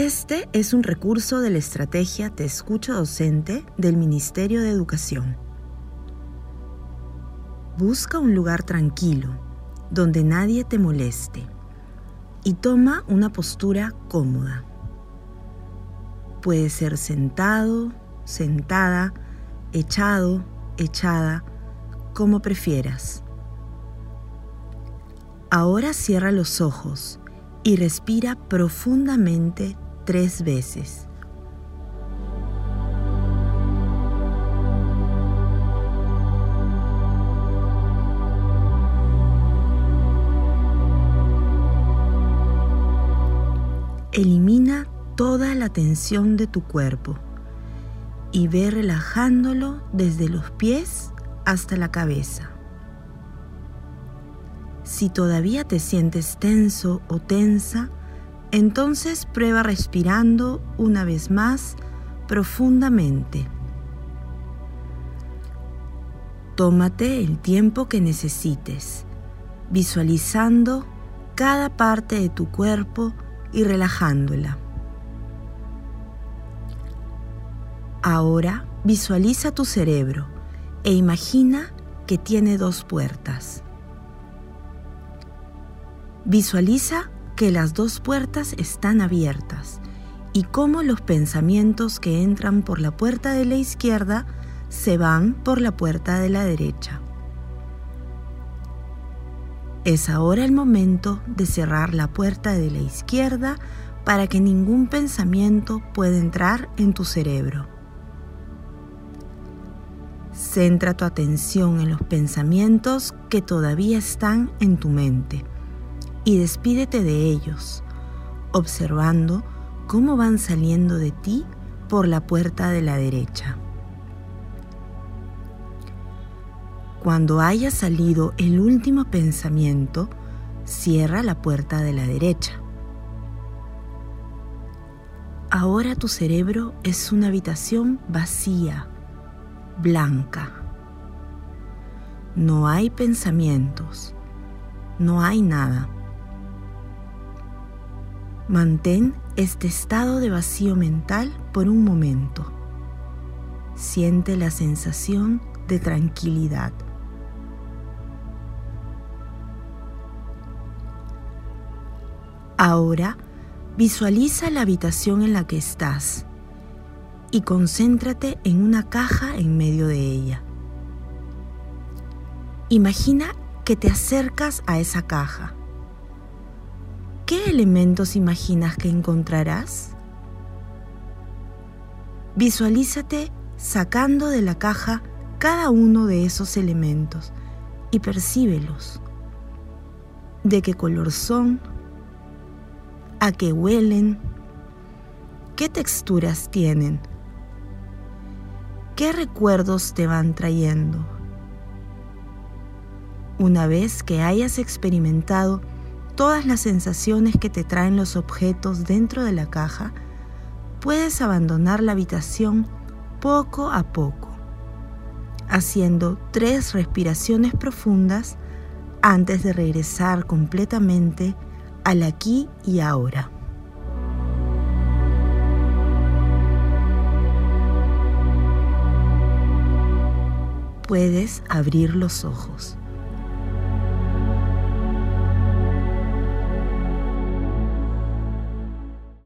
Este es un recurso de la estrategia Te Escucho Docente del Ministerio de Educación. Busca un lugar tranquilo, donde nadie te moleste, y toma una postura cómoda. Puede ser sentado, sentada, echado, echada, como prefieras. Ahora cierra los ojos y respira profundamente tres veces. Elimina toda la tensión de tu cuerpo y ve relajándolo desde los pies hasta la cabeza. Si todavía te sientes tenso o tensa, entonces prueba respirando una vez más profundamente. Tómate el tiempo que necesites, visualizando cada parte de tu cuerpo y relajándola. Ahora visualiza tu cerebro e imagina que tiene dos puertas. Visualiza que las dos puertas están abiertas y cómo los pensamientos que entran por la puerta de la izquierda se van por la puerta de la derecha. Es ahora el momento de cerrar la puerta de la izquierda para que ningún pensamiento pueda entrar en tu cerebro. Centra tu atención en los pensamientos que todavía están en tu mente y despídete de ellos, observando cómo van saliendo de ti por la puerta de la derecha. Cuando haya salido el último pensamiento, cierra la puerta de la derecha. Ahora tu cerebro es una habitación vacía, blanca. No hay pensamientos, no hay nada. Mantén este estado de vacío mental por un momento. Siente la sensación de tranquilidad. Ahora visualiza la habitación en la que estás y concéntrate en una caja en medio de ella. Imagina que te acercas a esa caja ¿Qué elementos imaginas que encontrarás? Visualízate sacando de la caja cada uno de esos elementos y percíbelos. ¿De qué color son? ¿A qué huelen? ¿Qué texturas tienen? ¿Qué recuerdos te van trayendo? Una vez que hayas experimentado todas las sensaciones que te traen los objetos dentro de la caja, puedes abandonar la habitación poco a poco, haciendo tres respiraciones profundas antes de regresar completamente al aquí y ahora. Puedes abrir los ojos.